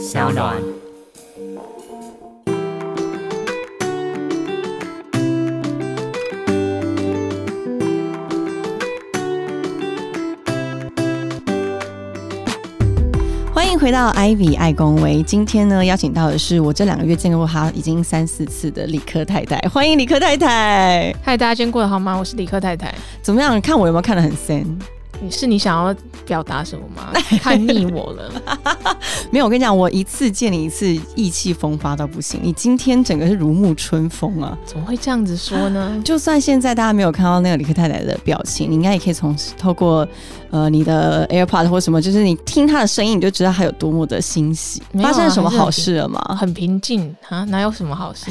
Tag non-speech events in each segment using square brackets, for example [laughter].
小暖。欢迎回到 Ivy 爱公维。今天呢，邀请到的是我这两个月见过他已经三四次的理科太太。欢迎理科太太。嗨，大家今天过得好吗？我是理科太太。怎么样？看我有没有看得很深？你是你想要表达什么吗？[laughs] 看腻我了。[laughs] 没有，我跟你讲，我一次见你一次，意气风发到不行。你今天整个是如沐春风啊！怎么会这样子说呢？就算现在大家没有看到那个李克太太的表情，你应该也可以从透过呃你的 AirPod 或什么，就是你听他的声音，你就知道他有多么的欣喜。发生了什么好事了吗？很平静啊，哪有什么好事？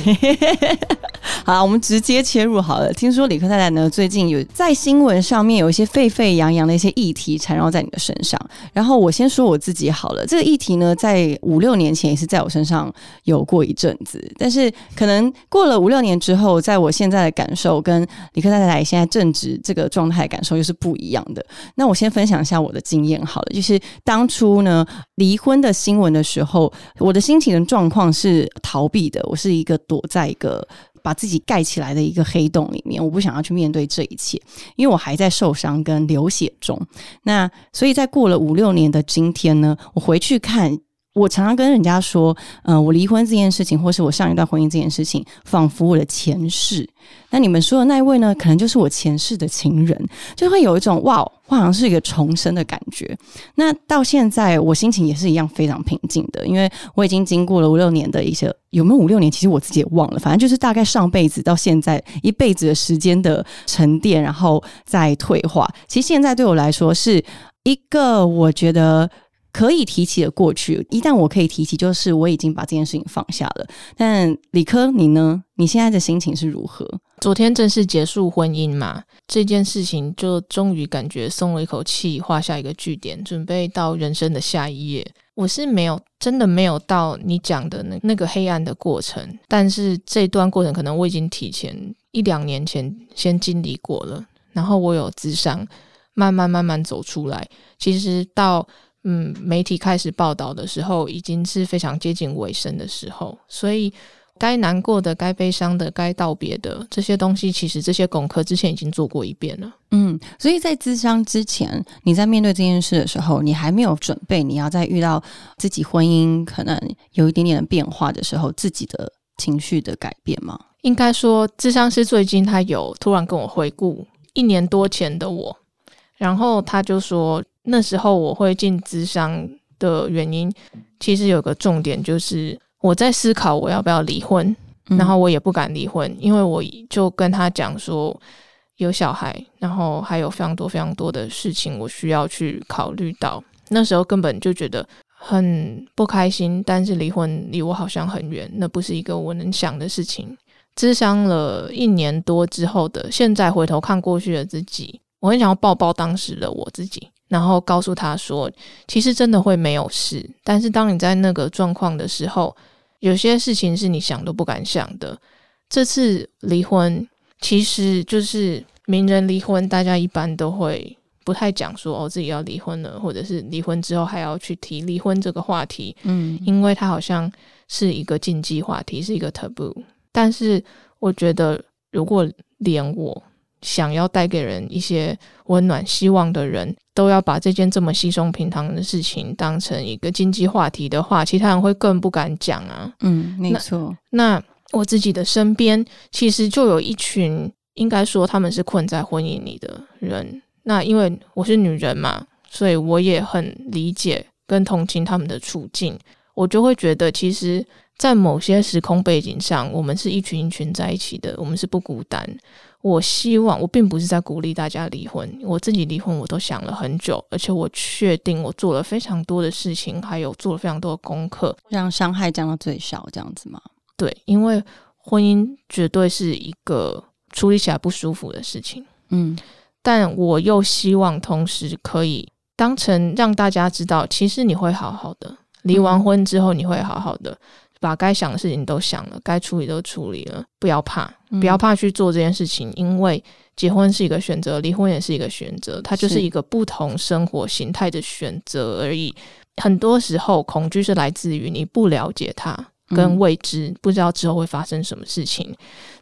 [laughs] 好，我们直接切入好了。听说李克太太呢，最近有在新闻上面有一些沸沸扬扬的一些议题缠绕在你的身上。然后我先说我自己好了，这个议题呢，在五六年前也是在我身上有过一阵子，但是可能过了五六年之后，在我现在的感受跟李克太太现在正值这个状态感受又是不一样的。那我先分享一下我的经验好了，就是当初呢离婚的新闻的时候，我的心情的状况是逃避的，我是一个躲在一个。把自己盖起来的一个黑洞里面，我不想要去面对这一切，因为我还在受伤跟流血中。那所以在过了五六年的今天呢，我回去看。我常常跟人家说，嗯，我离婚这件事情，或是我上一段婚姻这件事情，仿佛我的前世。那你们说的那一位呢，可能就是我前世的情人，就会有一种哇，好像是一个重生的感觉。那到现在，我心情也是一样非常平静的，因为我已经经过了五六年的一些，有没有五六年？其实我自己也忘了，反正就是大概上辈子到现在一辈子的时间的沉淀，然后再退化。其实现在对我来说是一个，我觉得。可以提起的过去，一旦我可以提起，就是我已经把这件事情放下了。但李科，你呢？你现在的心情是如何？昨天正式结束婚姻嘛，这件事情就终于感觉松了一口气，画下一个句点，准备到人生的下一页。我是没有真的没有到你讲的那那个黑暗的过程，但是这段过程可能我已经提前一两年前先经历过了，然后我有智商慢慢慢慢走出来。其实到。嗯，媒体开始报道的时候，已经是非常接近尾声的时候，所以该难过的、该悲伤的、该道别的这些东西，其实这些功课之前已经做过一遍了。嗯，所以在咨商之前，你在面对这件事的时候，你还没有准备，你要在遇到自己婚姻可能有一点点的变化的时候，自己的情绪的改变吗？应该说，智商师最近他有突然跟我回顾一年多前的我，然后他就说。那时候我会进咨商的原因，其实有个重点就是我在思考我要不要离婚，然后我也不敢离婚，因为我就跟他讲说有小孩，然后还有非常多非常多的事情我需要去考虑到。那时候根本就觉得很不开心，但是离婚离我好像很远，那不是一个我能想的事情。咨商了一年多之后的现在回头看过去的自己，我很想要抱抱当时的我自己。然后告诉他说，其实真的会没有事，但是当你在那个状况的时候，有些事情是你想都不敢想的。这次离婚其实就是名人离婚，大家一般都会不太讲说哦自己要离婚了，或者是离婚之后还要去提离婚这个话题，嗯，因为它好像是一个禁忌话题，是一个 taboo。但是我觉得，如果连我。想要带给人一些温暖、希望的人，都要把这件这么稀松平常的事情当成一个经济话题的话，其他人会更不敢讲啊。嗯，没错。那我自己的身边其实就有一群，应该说他们是困在婚姻里的人。那因为我是女人嘛，所以我也很理解跟同情他们的处境。我就会觉得，其实，在某些时空背景上，我们是一群一群在一起的，我们是不孤单。我希望，我并不是在鼓励大家离婚。我自己离婚，我都想了很久，而且我确定我做了非常多的事情，还有做了非常多的功课，让伤害降到最小，这样子吗？对，因为婚姻绝对是一个处理起来不舒服的事情。嗯，但我又希望同时可以当成让大家知道，其实你会好好的。离完婚之后，你会好好的。把该想的事情都想了，该处理都处理了，不要怕，不要怕去做这件事情，因为结婚是一个选择，离婚也是一个选择，它就是一个不同生活形态的选择而已。很多时候恐惧是来自于你不了解它跟未知，不知道之后会发生什么事情。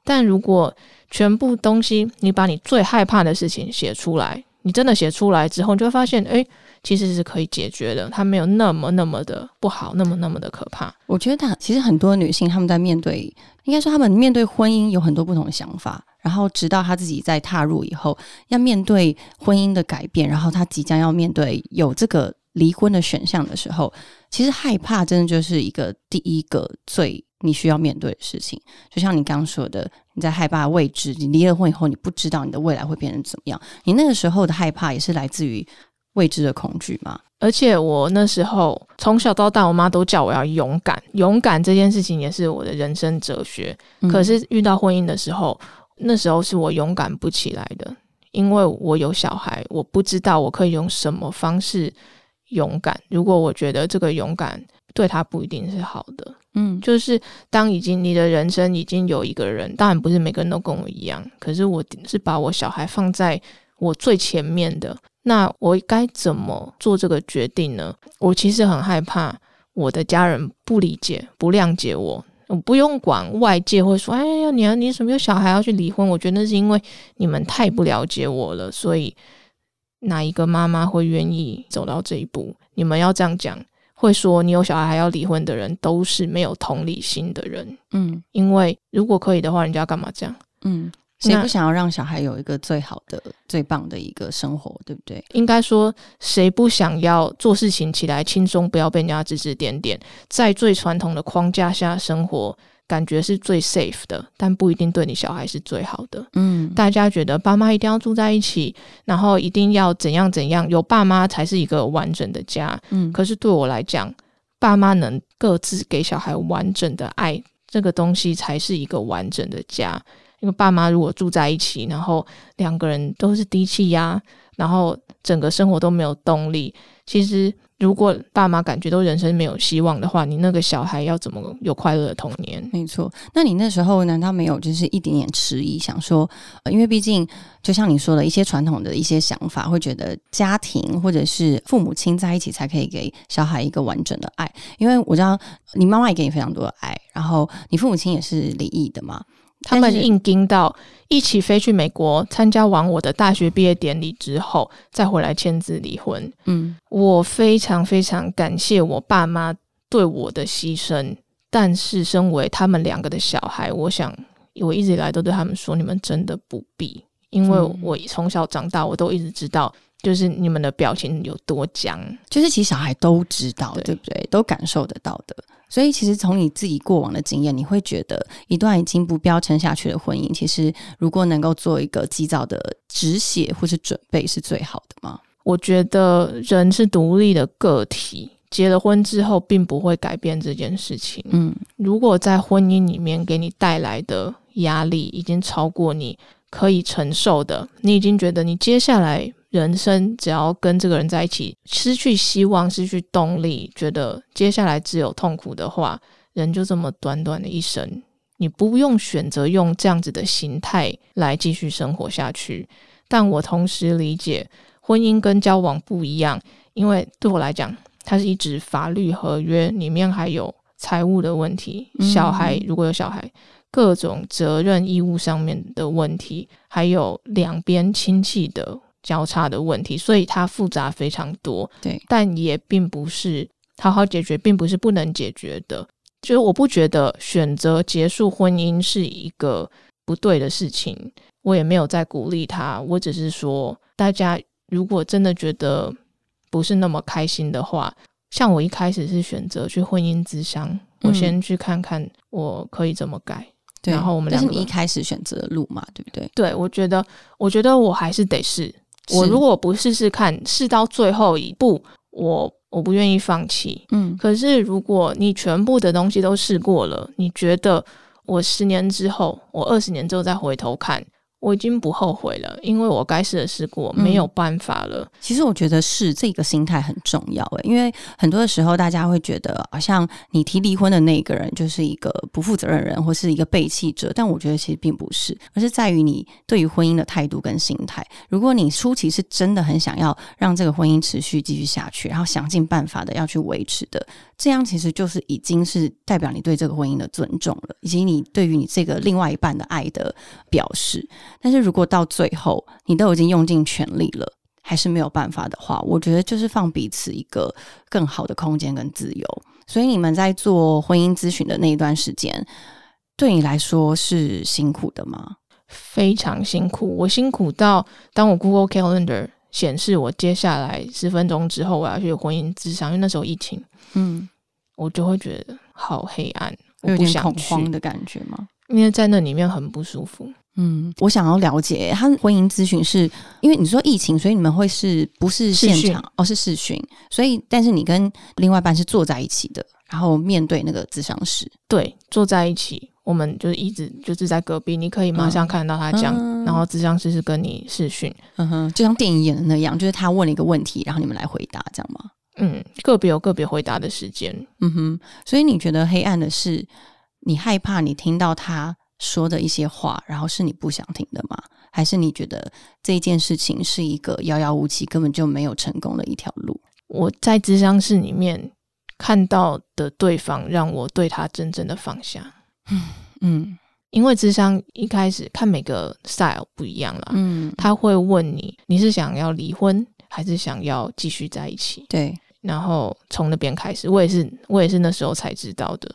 但如果全部东西你把你最害怕的事情写出来，你真的写出来之后，你就会发现，哎，其实是可以解决的，它没有那么那么的不好，那么那么的可怕。我觉得，其实很多女性她们在面对，应该说她们面对婚姻有很多不同的想法。然后，直到她自己在踏入以后，要面对婚姻的改变，然后她即将要面对有这个离婚的选项的时候，其实害怕真的就是一个第一个最你需要面对的事情。就像你刚刚说的，你在害怕未知，你离了婚以后，你不知道你的未来会变成怎么样。你那个时候的害怕也是来自于未知的恐惧吗？而且我那时候从小到大，我妈都叫我要勇敢，勇敢这件事情也是我的人生哲学。可是遇到婚姻的时候，那时候是我勇敢不起来的，因为我有小孩，我不知道我可以用什么方式勇敢。如果我觉得这个勇敢对他不一定是好的，嗯，就是当已经你的人生已经有一个人，当然不是每个人都跟我一样，可是我是把我小孩放在我最前面的，那我该怎么做这个决定呢？我其实很害怕我的家人不理解、不谅解我。我不用管外界会说，哎呀，你啊，你什么有小孩要去离婚？我觉得那是因为你们太不了解我了，所以哪一个妈妈会愿意走到这一步？你们要这样讲，会说你有小孩还要离婚的人都是没有同理心的人。嗯，因为如果可以的话，人家干嘛这样？嗯。谁不想要让小孩有一个最好的、最棒的一个生活，对不对？应该说，谁不想要做事情起来轻松，不要被人家指指点点，在最传统的框架下生活，感觉是最 safe 的，但不一定对你小孩是最好的。嗯，大家觉得爸妈一定要住在一起，然后一定要怎样怎样，有爸妈才是一个完整的家。嗯，可是对我来讲，爸妈能各自给小孩完整的爱，这个东西才是一个完整的家。因为爸妈如果住在一起，然后两个人都是低气压，然后整个生活都没有动力。其实，如果爸妈感觉都人生没有希望的话，你那个小孩要怎么有快乐的童年？没错。那你那时候难道没有就是一点点迟疑，想说，因为毕竟就像你说的一些传统的一些想法，会觉得家庭或者是父母亲在一起才可以给小孩一个完整的爱。因为我知道你妈妈也给你非常多的爱，然后你父母亲也是离异的嘛。他们硬盯到一起飞去美国参加完我的大学毕业典礼之后，再回来签字离婚。嗯，我非常非常感谢我爸妈对我的牺牲，但是身为他们两个的小孩，我想我一直以来都对他们说：你们真的不必，因为我从小长大，我都一直知道。就是你们的表情有多僵，就是其实小孩都知道，对不对？都感受得到的。所以其实从你自己过往的经验，你会觉得一段已经不标撑下去的婚姻，其实如果能够做一个及早的止血或是准备，是最好的吗？我觉得人是独立的个体，结了婚之后并不会改变这件事情。嗯，如果在婚姻里面给你带来的压力已经超过你可以承受的，你已经觉得你接下来。人生只要跟这个人在一起，失去希望，失去动力，觉得接下来只有痛苦的话，人就这么短短的一生，你不用选择用这样子的心态来继续生活下去。但我同时理解，婚姻跟交往不一样，因为对我来讲，它是一纸法律合约，里面还有财务的问题，小孩如果有小孩，各种责任义务上面的问题，还有两边亲戚的。交叉的问题，所以它复杂非常多。对，但也并不是好好解决，并不是不能解决的。就是我不觉得选择结束婚姻是一个不对的事情，我也没有在鼓励他。我只是说，大家如果真的觉得不是那么开心的话，像我一开始是选择去婚姻之商，我先去看看我可以怎么改。然后我们两个，是你一开始选择的路嘛，对不对？对，我觉得，我觉得我还是得试。我如果不试试看，试到最后一步，我我不愿意放弃。嗯，可是如果你全部的东西都试过了，你觉得我十年之后，我二十年之后再回头看，我已经不后悔了，因为我该试的试过，没有办法了。其实我觉得是这个心态很重要诶，因为很多的时候大家会觉得，好像你提离婚的那个人就是一个不负责任人，或是一个背弃者。但我觉得其实并不是，而是在于你对于婚姻的态度跟心态。如果你初期是真的很想要让这个婚姻持续继续下去，然后想尽办法的要去维持的，这样其实就是已经是代表你对这个婚姻的尊重了，以及你对于你这个另外一半的爱的表示。但是如果到最后你都已经用尽全力了，还是没有办法的话，我觉得就是放彼此一个更好的空间跟自由。所以你们在做婚姻咨询的那一段时间，对你来说是辛苦的吗？非常辛苦，我辛苦到当我 Google Calendar 显示我接下来十分钟之后我要去婚姻咨商，因为那时候疫情，嗯，我就会觉得好黑暗，我有点恐慌的感觉吗？因为在那里面很不舒服。嗯，我想要了解，他婚姻咨询是因为你说疫情，所以你们会是不是现场？哦，是视讯，所以但是你跟另外一半是坐在一起的，然后面对那个咨商师，对，坐在一起，我们就是一直就是在隔壁，你可以马上看到他讲，然后咨商师是跟你视讯，嗯哼，就像电影演的那样，就是他问了一个问题，然后你们来回答，这样吗？嗯，个别有个别回答的时间，嗯哼，所以你觉得黑暗的是你害怕你听到他。说的一些话，然后是你不想听的吗？还是你觉得这一件事情是一个遥遥无期、根本就没有成功的一条路？我在智商室里面看到的对方，让我对他真正的放下。嗯嗯，因为智商一开始看每个 style 不一样了。嗯，他会问你，你是想要离婚，还是想要继续在一起？对，然后从那边开始，我也是，我也是那时候才知道的。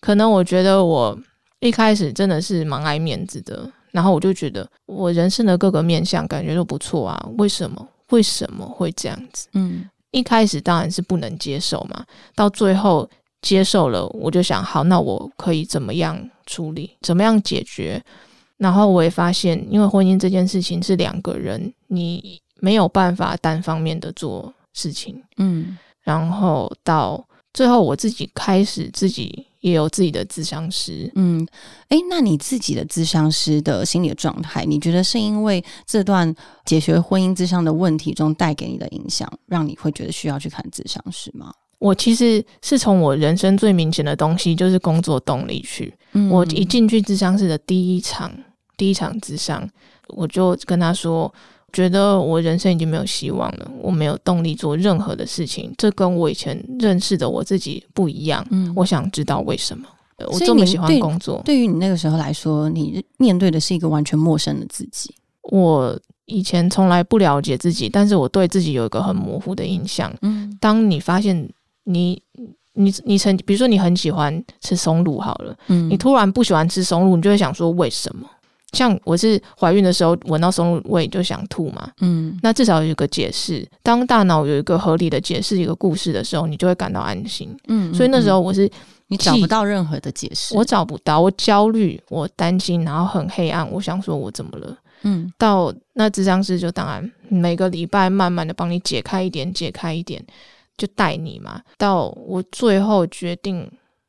可能我觉得我。一开始真的是蛮爱面子的，然后我就觉得我人生的各个面相感觉都不错啊，为什么为什么会这样子？嗯，一开始当然是不能接受嘛，到最后接受了，我就想好，那我可以怎么样处理，怎么样解决？然后我也发现，因为婚姻这件事情是两个人，你没有办法单方面的做事情，嗯，然后到最后我自己开始自己。也有自己的咨商师，嗯，哎，那你自己的咨商师的心理状态，你觉得是因为这段解决婚姻之上的问题中带给你的影响，让你会觉得需要去看咨商师吗？我其实是从我人生最明显的东西，就是工作动力去。我一进去智商室的第一场第一场智商，我就跟他说。觉得我人生已经没有希望了，我没有动力做任何的事情，这跟我以前认识的我自己不一样。嗯，我想知道为什么我这么喜欢工作。对于你那个时候来说，你面对的是一个完全陌生的自己。我以前从来不了解自己，但是我对自己有一个很模糊的印象。嗯，当你发现你你你曾比如说你很喜欢吃松露，好了，嗯，你突然不喜欢吃松露，你就会想说为什么？像我是怀孕的时候闻到松露味就想吐嘛，嗯，那至少有一个解释。当大脑有一个合理的解释一个故事的时候，你就会感到安心，嗯。所以那时候我是你找不到任何的解释，我找不到，我焦虑，我担心，然后很黑暗。我想说，我怎么了？嗯。到那智商师就当然每个礼拜慢慢的帮你解开一点，解开一点，就带你嘛。到我最后决定，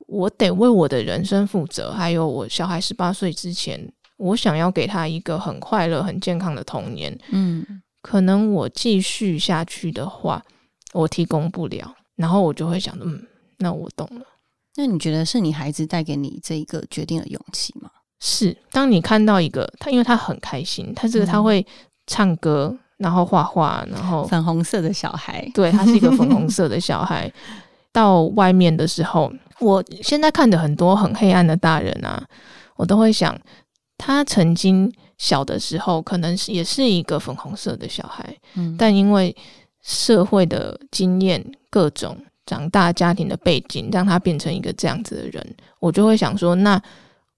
我得为我的人生负责，还有我小孩十八岁之前。我想要给他一个很快乐、很健康的童年。嗯，可能我继续下去的话，我提供不了。然后我就会想，嗯，那我懂了。那你觉得是你孩子带给你这一个决定的勇气吗？是，当你看到一个他，因为他很开心，他这个他会唱歌，然后画画，然后粉红色的小孩，对他是一个粉红 [laughs] 色的小孩。到外面的时候，我现在看的很多很黑暗的大人啊，我都会想。他曾经小的时候，可能是也是一个粉红色的小孩，嗯，但因为社会的经验、各种长大家庭的背景，让他变成一个这样子的人。我就会想说，那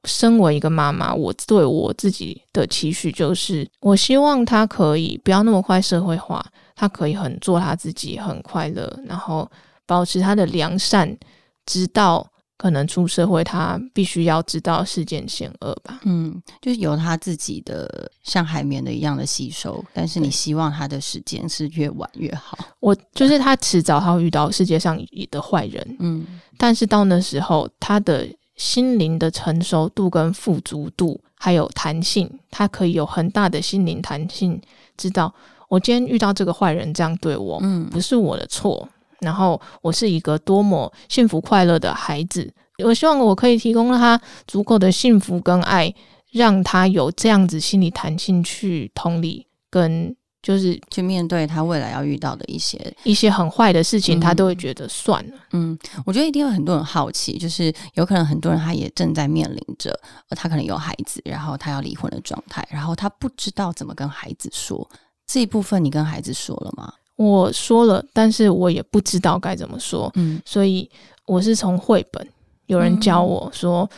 身为一个妈妈，我对我自己的期许就是，我希望他可以不要那么快社会化，他可以很做他自己，很快乐，然后保持他的良善，直到。可能出社会，他必须要知道事件险恶吧。嗯，就是有他自己的像海绵的一样的吸收，但是你希望他的时间是越晚越好。我就是他迟早他会遇到世界上的坏人，嗯，但是到那时候，他的心灵的成熟度跟富足度还有弹性，他可以有很大的心灵弹性，知道我今天遇到这个坏人这样对我，嗯不是我的错，然后我是一个多么幸福快乐的孩子。我希望我可以提供他足够的幸福跟爱，让他有这样子心理弹性去同理，跟就是去面对他未来要遇到的一些一些很坏的事情，嗯他都会觉得算了。嗯，我觉得一定有很多人好奇，就是有可能很多人他也正在面临着，呃，他可能有孩子，然后他要离婚的状态，然后他不知道怎么跟孩子说这一部分，你跟孩子说了吗？我说了，但是我也不知道该怎么说，嗯。所以我是从绘本，有人教我说，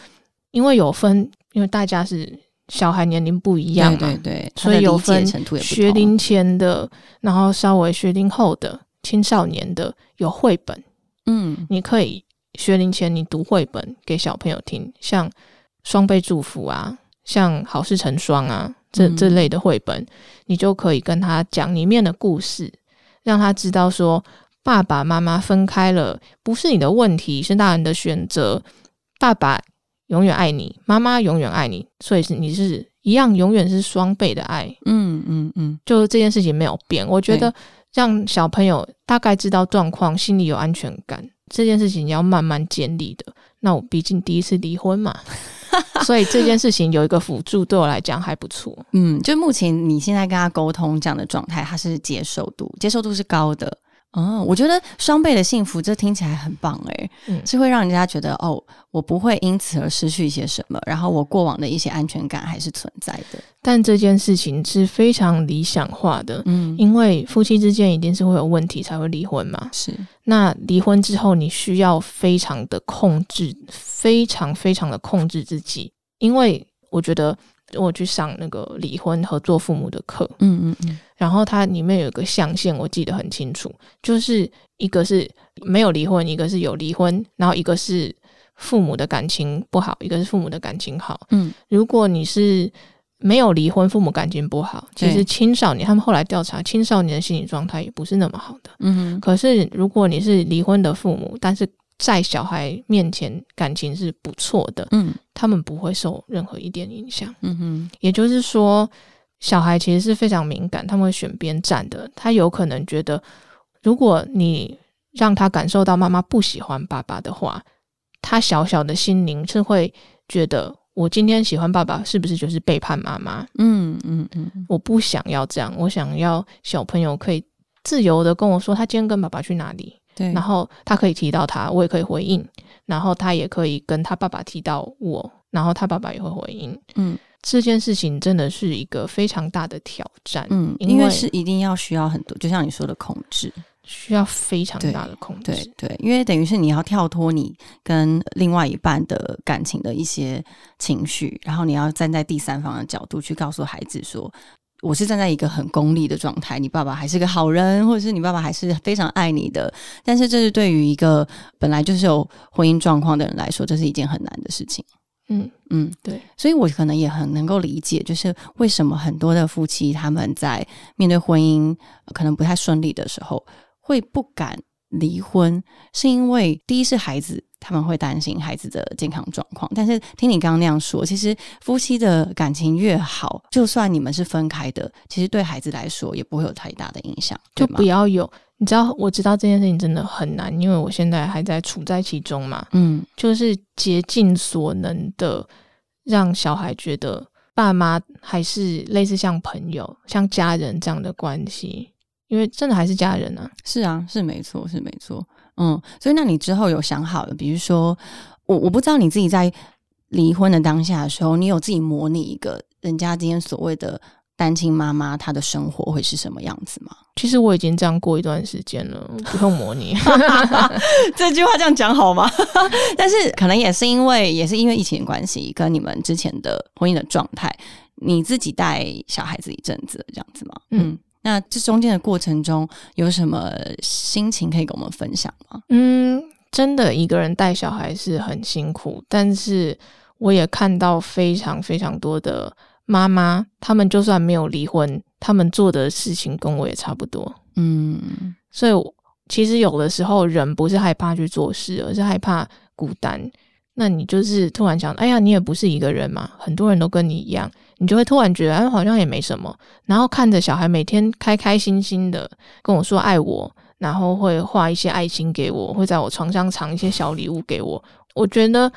因为有分，因为大家是小孩年龄不一样嘛，对对对，所以有分学龄前的，然后稍微学龄后的青少年的有绘本，嗯。你可以学龄前你读绘本给小朋友听，像双倍祝福啊，像好事成双啊，这嗯。这类的绘本，你就可以跟他讲里面的故事，让他知道说爸爸妈妈分开了不是你的问题，是大人的选择。爸爸永远爱你，妈妈永远爱你，所以是你是一样，永远是双倍的爱。嗯嗯嗯就这件事情没有变，我觉得让小朋友大概知道状况，心里有安全感，这件事情要慢慢建立的。那我毕竟第一次离婚嘛，所以这件事情有一个辅助，对我来讲还不错。嗯，就目前你现在跟他沟通这样的状态，他是接受度，接受度是高的。哦，我觉得双倍的幸福，这听起来很棒诶，嗯。是会让人家觉得哦，我不会因此而失去一些什么，然后我过往的一些安全感还是存在的。但这件事情是非常理想化的，嗯，因为夫妻之间一定是会有问题才会离婚嘛。是，那离婚之后，你需要非常的控制，非常非常的控制自己，因为我觉得我去上那个离婚合作父母的课，嗯嗯嗯，然后它里面有一个象限，我记得很清楚，就是一个是没有离婚，一个是有离婚，然后一个是父母的感情不好，一个是父母的感情好。嗯，如果你是没有离婚，父母感情不好，其实青少年他们后来调查，青少年的心理状态也不是那么好的。嗯，可是如果你是离婚的父母，但是在小孩面前感情是不错的，嗯他们不会受任何一点影响。嗯哼，也就是说，小孩其实是非常敏感，他们会选边站的。他有可能觉得，如果你让他感受到妈妈不喜欢爸爸的话，他小小的心灵是会觉得，我今天喜欢爸爸，是不是就是背叛妈妈？嗯嗯嗯我不想要这样，我想要小朋友可以自由的跟我说，他今天跟爸爸去哪里，对，然后他可以提到他，我也可以回应，然后他也可以跟他爸爸提到我，然后他爸爸也会回应。嗯这件事情真的是一个非常大的挑战，嗯，因为因为是一定要需要很多，就像你说的控制，需要非常大的控制。对对，因为等于是你要跳脱你跟另外一半的感情的一些情绪，然后你要站在第三方的角度去告诉孩子说。我是站在一个很功利的状态，你爸爸还是个好人，或者是你爸爸还是非常爱你的。但是这是对于一个本来就是有婚姻状况的人来说，这是一件很难的事情。嗯，嗯，对，所以我可能也很能够理解，就是为什么很多的夫妻他们在面对婚姻呃可能不太顺利的时候，会不敢离婚，是因为第一是孩子，他们会担心孩子的健康状况。但是听你刚刚那样说，其实夫妻的感情越好，就算你们是分开的，其实对孩子来说也不会有太大的影响，就不要有。你知道，我知道这件事情真的很难，因为我现在还在处在其中嘛。嗯就是竭尽所能的让小孩觉得爸妈还是类似像朋友、像家人这样的关系，因为真的还是家人啊。是啊，是没错，是没错。嗯，所以那你之后有想好了，比如说，我我不知道你自己在离婚的当下的时候，你有自己模拟一个人家今天所谓的单亲妈妈她的生活会是什么样子吗？其实我已经这样过一段时间了，不用模拟。[laughs] 这句话这样讲好吗？[laughs] 但是可能也是因为也是因为疫情的关系，跟你们之前的婚姻的状态，你自己带小孩子一阵子这样子吗？嗯那这中间的过程中有什么心情可以跟我们分享吗？嗯，真的一个人带小孩是很辛苦，但是我也看到非常非常多的妈妈，他们就算没有离婚，他们做的事情跟我也差不多。嗯所以其实有的时候人不是害怕去做事，而是害怕孤单。那你就是突然想，哎呀，你也不是一个人嘛，很多人都跟你一样，你就会突然觉得，哎，好像也没什么。然后看着小孩每天开开心心的跟我说爱我，然后会画一些爱心给我，会在我床上藏一些小礼物给我。我觉得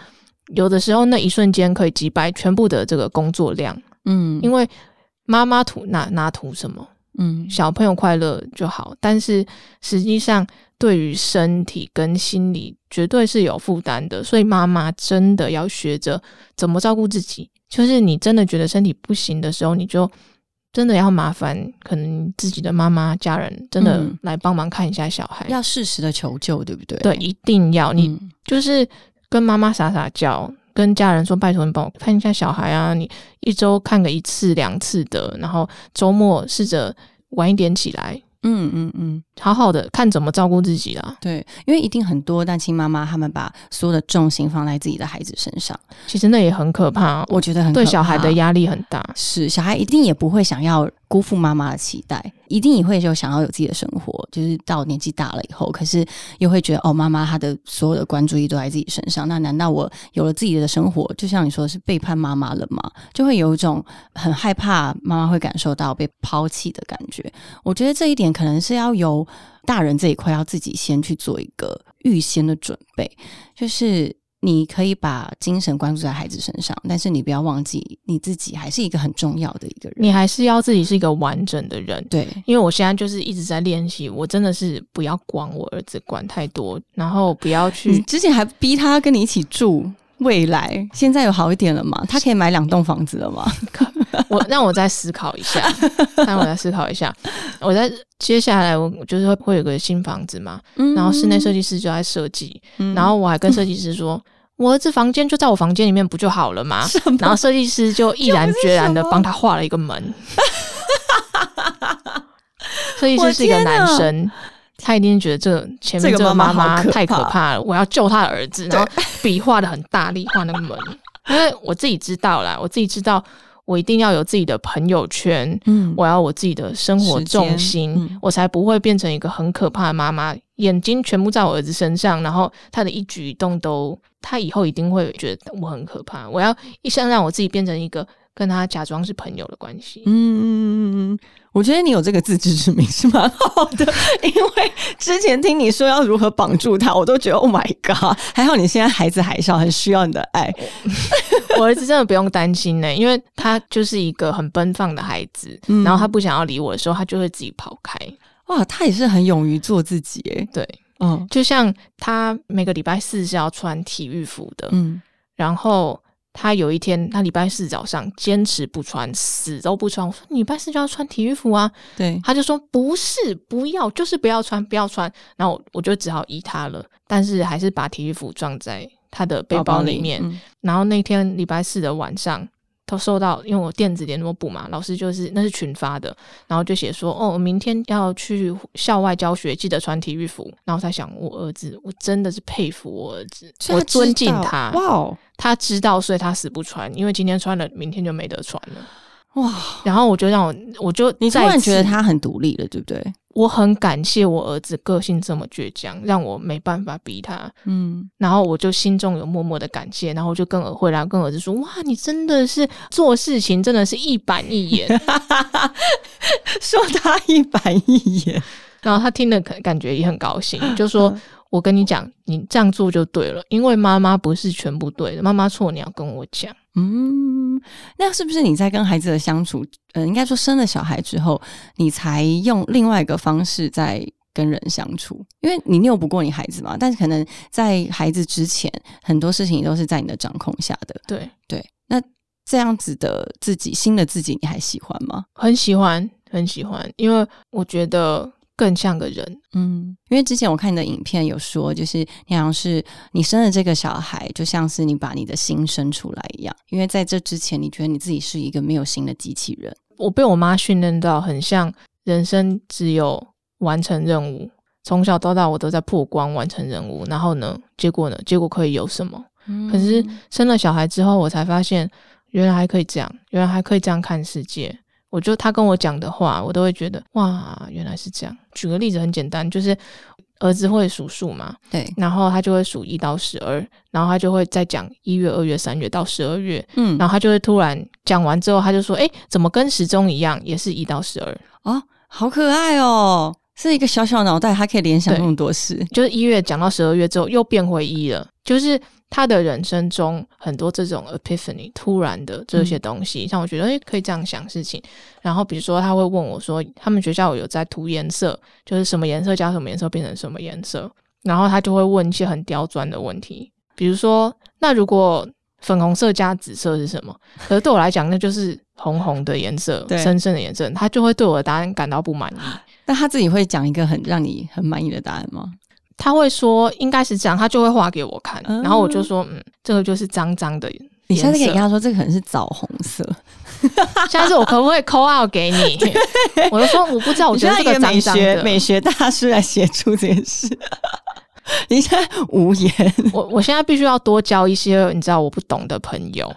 有的时候那一瞬间可以击败全部的这个工作量，嗯，因为妈妈图哪哪图什么，嗯小朋友快乐就好，但是实际上对于身体跟心理绝对是有负担的，所以妈妈真的要学着怎么照顾自己。就是你真的觉得身体不行的时候，你就真的要麻烦可能自己的妈妈、家人真的嗯来帮忙看一下小孩。要适时的求救，对不对？对，一定要你嗯就是跟妈妈撒撒娇，跟家人说拜托你帮我看一下小孩啊，你一周看个一次两次的，然后周末试着晚一点起来，嗯嗯嗯，好好的看怎么照顾自己啊。对，因为一定很多单亲妈妈，他们把所有的重心放在自己的孩子身上，其实那也很可怕，我觉得很可对小孩的压力很大。是小孩一定也不会想要辜负妈妈的期待，一定也会就想要有自己的生活，就是到年纪大了以后，可是又会觉得哦，妈妈她的所有的关注力都在自己身上，那难道我有了自己的生活，就像你说的是背叛妈妈了吗？就会有一种很害怕妈妈会感受到被抛弃的感觉。我觉得这一点可能是要由大人这一块要自己先去做一个预先的准备，就是你可以把精神关注在孩子身上，但是你不要忘记你自己还是一个很重要的一个人。你还是要自己是一个完整的人，对，因为我现在就是一直在练习，我真的是不要管我儿子管太多，然后不要你去之前还逼他跟你一起住。未来现在有好一点了吗？[laughs] 他可以买两栋房子了吗？我 [laughs] 让我再思考一下，让我再思考一下。我在接下来我就是会会有个新房子嘛，然后室内设计师就在设计，嗯然后我还跟设计师说。我儿子房间就在我房间里面不就好了吗？然后设计师就毅然决然的帮他画了一个门。设计师是一个男生，他一定觉得这前面这个这个妈妈太可怕。怕了，我要救他的儿子，然后笔画的很大力画那个门，因为我自己知道啦，我自己知道我一定要有自己的朋友圈，嗯我要我自己的生活重心，嗯我才不会变成一个很可怕的妈妈，眼睛全部在我儿子身上，然后他的一举一动都，他以后一定会觉得我很可怕。我要一生让我自己变成一个跟他假装是朋友的关系。嗯嗯嗯嗯，我觉得你有这个自知之明是蛮好的，[laughs] 因为之前听你说要如何绑住他，我都觉得 Oh my God，还好你现在孩子还小，很需要你的爱。[laughs] 我儿子真的不用担心呢、因为他就是一个很奔放的孩子，嗯然后他不想要理我的时候，他就会自己跑开。哇，他也是很勇于做自己诶。对，嗯就像他每个礼拜四是要穿体育服的，嗯，然后他有一天，他礼拜四早上坚持不穿，死都不穿。我说你礼拜四就要穿体育服啊，对，他就说不是，不要，就是不要穿，不要穿。然后我我就只好依他了，但是还是把体育服装在他的背包里面。嗯然后那天礼拜四的晚上，他收到，因为我电子联络部嘛，老师就是那是群发的，然后就写说，哦，我明天要去校外教学，记得穿体育服。然后我在想，我儿子，我真的是佩服我儿子，我尊敬他，哇哦他知道，所以他死不穿，因为今天穿了，明天就没得穿了。哇，然后我就让我，我就你突然觉得他很独立了，对不对？我很感谢我儿子个性这么倔强，让我没办法逼他。嗯，然后我就心中有默默的感谢，然后我就跟儿回来跟儿子说：“哇，你真的是做事情真的是一板一眼。[laughs] 说他一板一眼，” [laughs] 然后他听了感感觉也很高兴，就说：“嗯我跟你讲，你这样做就对了，因为妈妈不是全部对的，妈妈错你要跟我讲。嗯，那是不是你在跟孩子的相处，呃，应该说生了小孩之后，你才用另外一个方式在跟人相处？因为你拗不过你孩子嘛，但是可能在孩子之前，很多事情都是在你的掌控下的。对，对，那这样子的自己，新的自己，你还喜欢吗？很喜欢，很喜欢，因为我觉得更像个人。嗯，因为之前我看你的影片有说，就是你好像是你生了这个小孩，就像是你把你的心生出来一样。因为在这之前，你觉得你自己是一个没有心的机器人。我被我妈训练到很像人生只有完成任务，从小到大我都在破关完成任务，然后呢，结果呢，结果可以有什么？可是生了小孩之后，我才发现原来还可以这样，原来还可以这样看世界。我就他跟我讲的话，我都会觉得哇，原来是这样。举个例子很简单，就是儿子会数数嘛，对，然后他就会数一到十二，然后他就会再讲一月、二月、三月到十二月，嗯，然后他就会突然讲完之后，他就说：“哎，怎么跟时钟一样，也是一到十二？哦，好可爱哦，是一个小小脑袋，它可以联想对那么多事。就是一月讲到十二月之后又变回一了，就是他的人生中很多这种 epiphany 突然的这些东西，让我觉得诶可以这样想事情。然后比如说他会问我说，他们学校有在涂颜色，就是什么颜色加什么颜色变成什么颜色，然后他就会问一些很刁钻的问题，比如说那如果粉红色加紫色是什么？可是对我来讲，那就是红红的颜色，[laughs] 深深的颜色，他就会对我的答案感到不满意。那他自己会讲一个很让你很满意的答案吗？他会说应该是这样，他就会画给我看，嗯然后我就说，嗯，这个就是脏脏的。你下次可以跟他说，这个可能是枣红色。[laughs] 下次我可不可以扣 out 给你？[laughs] 我就说我不知道，我你觉得这个脏脏的。学美学大师来协助这件事，你现在无言，我我现在必须要多交一些你知道我不懂的朋友。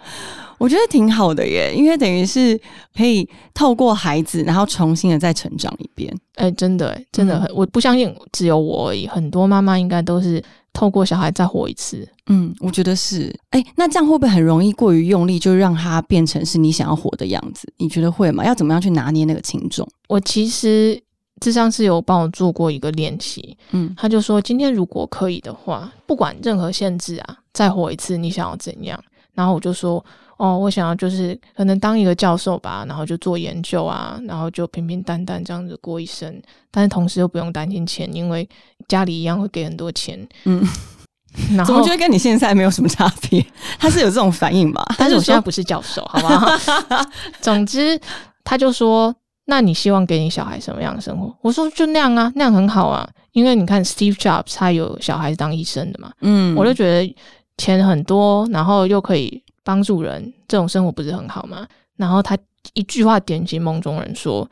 我觉得挺好的耶，因为等于是可以透过孩子，然后重新的再成长一遍。哎、真的、哎，真的嗯很，我不相信只有我而已，很多妈妈应该都是透过小孩再活一次。嗯，我觉得是。哎，那这样会不会很容易过于用力，就让它变成是你想要活的样子？你觉得会吗？要怎么样去拿捏那个轻重？我其实智商是有帮我做过一个练习，嗯他就说今天如果可以的话，不管任何限制啊，再活一次，你想要怎样？然后我就说，哦，我想要就是可能当一个教授吧，然后就做研究啊，然后就平平淡淡这样子过一生，但是同时又不用担心钱，因为家里一样会给很多钱。嗯，[laughs] 然后怎么觉得跟你现在没有什么差别？他是有这种反应吧？[laughs] 但是我现在不是教授，好不好？[laughs] 总之，他就说：“那你希望给你小孩什么样的生活？”我说：“就那样啊，那样很好啊。因为你看 Steve Jobs 他有小孩当医生的嘛，嗯我就觉得钱很多，然后又可以帮助人，这种生活不是很好吗？然后他一句话点醒梦中人说：“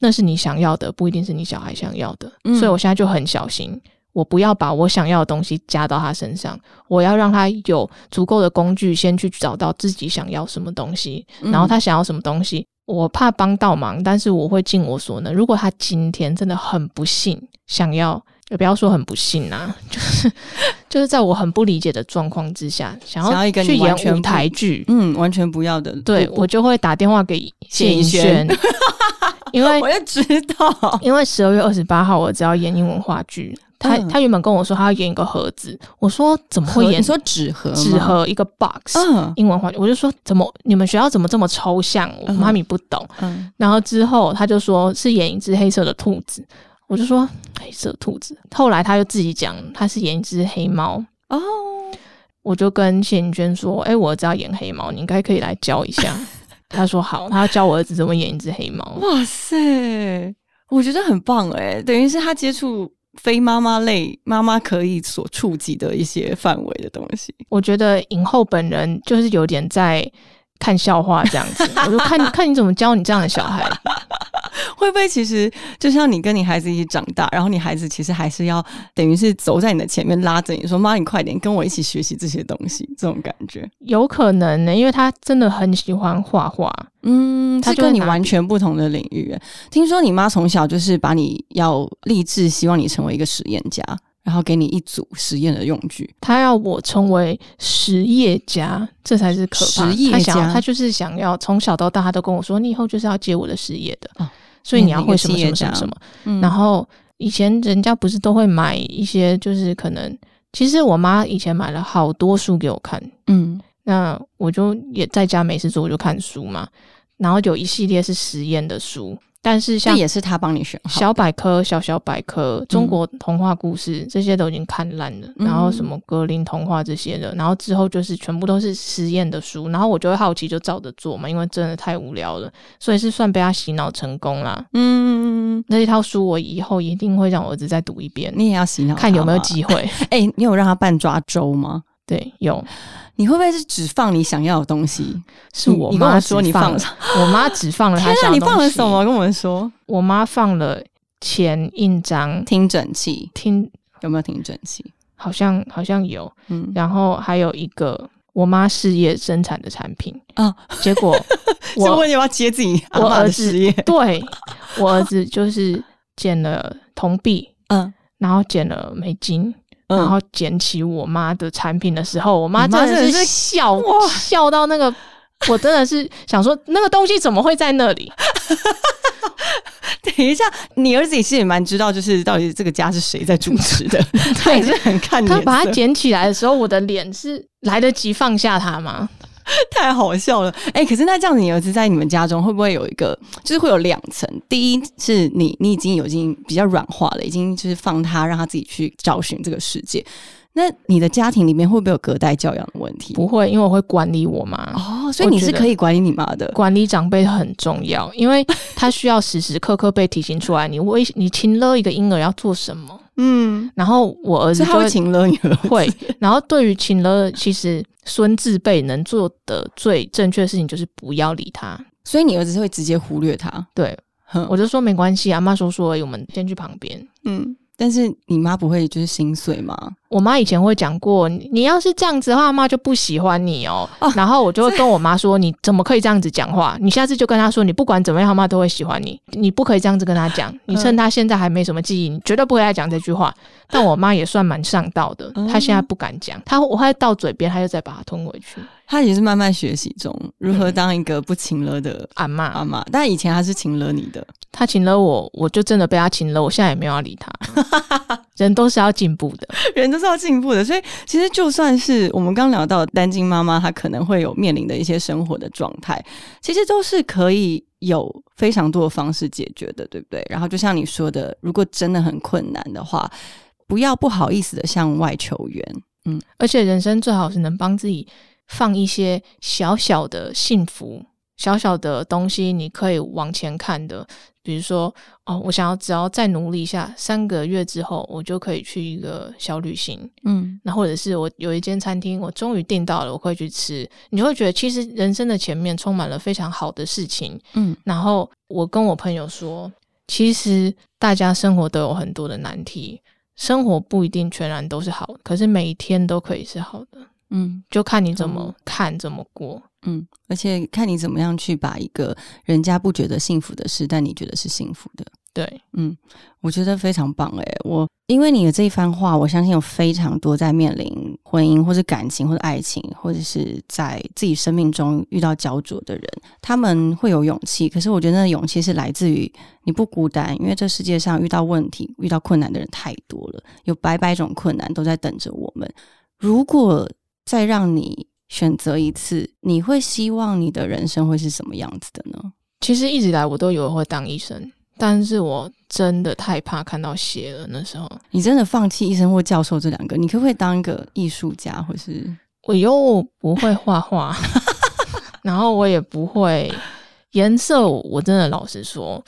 那是你想要的，不一定是你小孩想要的。嗯所以我现在就很小心。我不要把我想要的东西加到他身上，我要让他有足够的工具，先去找到自己想要什么东西，嗯然后他想要什么东西，我怕帮倒忙，但是我会尽我所能。如果他今天真的很不幸，想要，也不要说很不幸啊，[laughs] 就是就是在我很不理解的状况之下，想想要去演舞台剧，嗯，完全不要的。对不我就会打电话给谢颖轩轩，[laughs] 因为 [laughs] 我就知道。因为十二月二十八号我只要演英文话剧，他、嗯他原本跟我说他要演一个盒子，我说怎么会演你说纸盒吗？纸盒一个 box？、嗯英文话剧，我就说怎么你们学校怎么这么抽象？妈咪不懂。嗯，然后之后他就说是演一只黑色的兔子，我就说黑色兔子。后来他就自己讲他是演一只黑猫，哦，我就跟谢颖娟说：“哎、我儿子要演黑猫，你应该可以来教一下。[laughs] ”他说好，他要教我儿子怎么演一只黑猫。哇塞，我觉得很棒哎，等于是他接触非妈妈类妈妈可以所触及的一些范围的东西。我觉得影后本人就是有点在看笑话这样子，我就看 [laughs] 看你怎么教你这样的小孩。会不会其实就像你跟你孩子一起长大，然后你孩子其实还是要等于是走在你的前面拉着你说：“妈，你快点跟我一起学习这些东西。”这种感觉，有可能呢，因为他真的很喜欢画画。嗯，他是跟你完全不同的领域。听说你妈从小就是把你要立志，希望你成为一个实验家，然后给你一组实验的用具。他要我成为实业家，这才是可怕。实业他想要家他就是想要从小到大，他都跟我说，你以后就是要接我的实业的，哦所以你要会什么什么什么什么。嗯然后以前人家不是都会买一些，就是可能，其实我妈以前买了好多书给我看，嗯那我就也在家没事做，我就看书嘛。然后有一系列是实验的书，但是像也是他帮你选。小百科、小小百科、中国童话故事、这些都已经看烂了，嗯然后什么格林童话这些的，然后之后就是全部都是实验的书，然后我就会好奇就照着做嘛，因为真的太无聊了，所以是算被他洗脑成功啦。嗯，那一套书我以后一定会让我儿子再读一遍，你也要洗脑，看有没有。机会。[laughs] 哎、你有让他办抓周吗？对，有你会不会是只放你想要的东西？是我妈说你放 [laughs] 我妈只放了她想要的东西。放了什么？跟我们说。我妈放了钱、印章、听诊器听，有没有听诊器？好像好像有，嗯，然后还有一个我妈事业生产的产品哦结果 [laughs] 就我问要不要接自己我儿子的事业？对我儿子就是捡了铜币，嗯，然后捡了美金，嗯然后捡起我妈的产品的时候，我妈真的是笑笑到那个，我真的是想说那个东西怎么会在那里？[laughs] 等一下，你儿子也是也蛮知道，就是到底这个家是谁在主持的，[laughs] 他也是很看他把它捡起来的时候，我的脸是来得及放下它吗？[laughs] 太好笑了。哎、可是那这样子，你儿子在你们家中会不会有一个，就是会有两层？第一是你你已经有已经比较软化了，已经就是放他让他自己去找寻这个世界。那你的家庭里面会不会有隔代教养的问题？不会，因为我会管理我妈。哦，所以你是可以管理你妈的。管理长辈很重要，因为他需要时时刻刻被提醒出来，你为你亲了一个婴儿要做什么。嗯，然后我儿子就所以他会请了你儿子。会，然后对于请了，其实孙字辈能做的最正确的事情就是不要理他。所以你儿子是会直接忽略他。对，我就说没关系，阿妈说说而已，我们先去旁边。嗯，但是你妈不会就是心碎吗？我妈以前会讲过，你你要是这样子的话，阿妈就不喜欢你哦。哦然后我就会跟我妈说，你怎么可以这样子讲话？你下次就跟她说，你不管怎么样，阿妈都会喜欢你。你不可以这样子跟她讲，你趁她现在还没什么记忆，你绝对不可以再讲这句话。[laughs] 但我妈也算蛮上道的，她现在不敢讲，她我会到嘴边，她就再把它吞回去。她也是慢慢学习中如何当一个不情了的阿妈，阿妈，但以前她是情了你的。她请了我，我就真的被她请了，我现在也没有要理她。[laughs] 人都是要进步的，[laughs] 人都是要进步的，所以其实就算是我们刚聊到的单亲妈妈，她可能会有面临的一些生活的状态，其实都是可以有非常多的方式解决的，对不对？然后就像你说的，如果真的很困难的话，不要不好意思的向外求援。嗯而且人生最好是能帮自己放一些小小的幸福、小小的东西，你可以往前看的。比如说，哦，我想要只要再努力一下，三个月之后，我就可以去一个小旅行。嗯那或者是我有一间餐厅，我终于订到了，我可以去吃。你会觉得，其实人生的前面充满了非常好的事情。嗯然后我跟我朋友说，其实大家生活都有很多的难题，生活不一定全然都是好，可是每一天都可以是好的，嗯就看你怎嗯么看、怎么过。嗯，而且看你怎么样去把一个人家不觉得幸福的事，但你觉得是幸福的。对，嗯，我觉得非常棒诶。我因为你的这一番话，我相信有非常多在面临婚姻或者感情或者爱情，或者是在自己生命中遇到焦灼的人，他们会有勇气。可是我觉得那个勇气是来自于你不孤单，因为这世界上遇到问题、遇到困难的人太多了，有百百种困难都在等着我们。如果再让你选择一次，你会希望你的人生会是什么样子的呢？其实一直以来我都以为会当医生，但是我真的太怕看到血了。那时候你真的放弃医生或教授这两个，你可不可以当一个艺术家，或是我又不会画画，[laughs] 然后我也不会颜色。我真的老实说，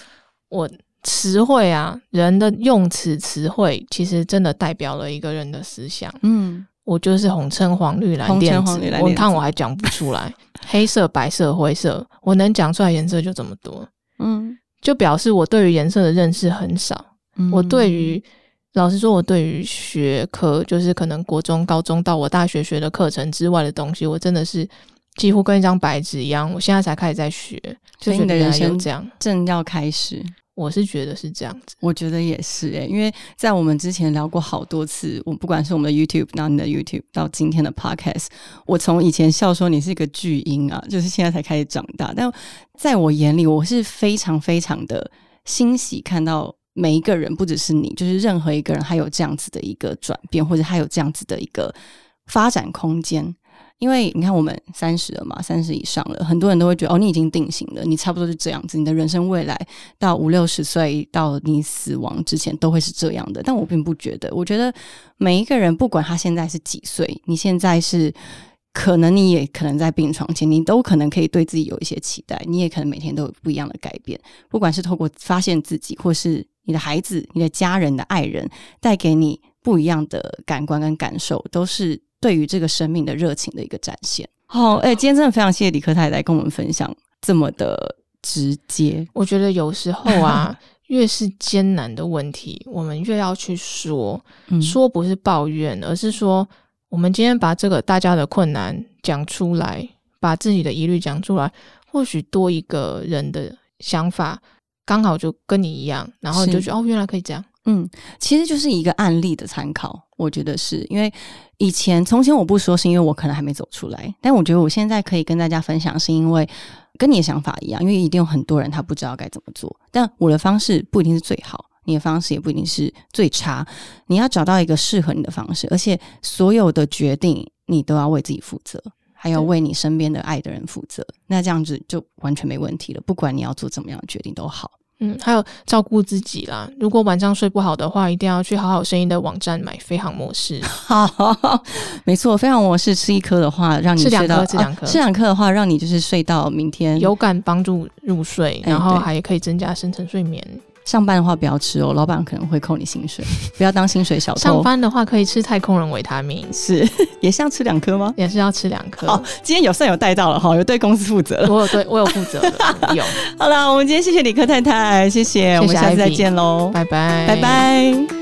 我词汇啊，人的用词词汇，其实真的代表了一个人的思想。嗯我就是红橙黄绿蓝靛紫我看我还讲不出来，黑色、白色、灰色，我能讲出来颜色就这么多，嗯就表示我对于颜色的认识很少。嗯我对于老实说，我对于学科，就是可能国中、高中到我大学学的课程之外的东西，我真的是几乎跟一张白纸一样。我现在才开始在学，就觉得原你的人生这样，正要开始，我是觉得是这样子。我觉得也是诶、因为在我们之前聊过好多次，我不管是我们的 YouTube，到你的 YouTube，到今天的 Podcast，我从以前笑说你是一个巨婴啊，就是现在才开始长大，但在我眼里，我是非常非常的欣喜看到。每一个人，不只是你，就是任何一个人，还有这样子的一个转变，或者还有这样子的一个发展空间。因为你看，我们三十了嘛，三十以上了，很多人都会觉得哦，你已经定型了，你差不多是这样子，你的人生未来到五六十岁到你死亡之前都会是这样的。但我并不觉得，我觉得每一个人，不管他现在是几岁，你现在是可能你也可能在病床前，你都可能可以对自己有一些期待，你也可能每天都有不一样的改变，不管是透过发现自己，或是你的孩子、你的家人的爱人带给你不一样的感官跟感受，都是对于这个生命的热情的一个展现。好，哎、今天真的非常谢谢李克太来跟我们分享这么的直接。我觉得有时候啊，[laughs] 越是艰难的问题，我们越要去说。嗯说不是抱怨，而是说我们今天把这个大家的困难讲出来，把自己的疑虑讲出来，或许多一个人的想法，刚好就跟你一样，然后你就觉得哦，原来可以这样。嗯，其实就是一个案例的参考，我觉得是。因为以前从前我不说，是因为我可能还没走出来，但我觉得我现在可以跟大家分享，是因为跟你的想法一样，因为一定有很多人他不知道该怎么做，但我的方式不一定是最好，你的方式也不一定是最差，你要找到一个适合你的方式，而且所有的决定你都要为自己负责，还要为你身边的爱的人负责，那这样子就完全没问题了，不管你要做怎么样的决定都好。嗯，还有照顾自己啦。如果晚上睡不好的话，一定要去好好声音的网站买飞航模式。好，[laughs] 没错，飞航模式吃一颗的话，让你吃两睡到颗吃两颗啊吃两颗的话，让你就是睡到明天。有感帮助入睡，哎然后还可以增加深层睡眠。上班的话不要吃哦，老板可能会扣你薪水，[laughs] 不要当薪水小偷上。班的话可以吃太空人维他命，是 [laughs] 也是要吃两颗吗？也是要吃两颗。好，今天有算有带到了哈，有对公司负责了。我有对我有负责的，[laughs] 有，好了，我们今天谢谢李克太太，谢谢，我们下次再见喽，拜拜，拜拜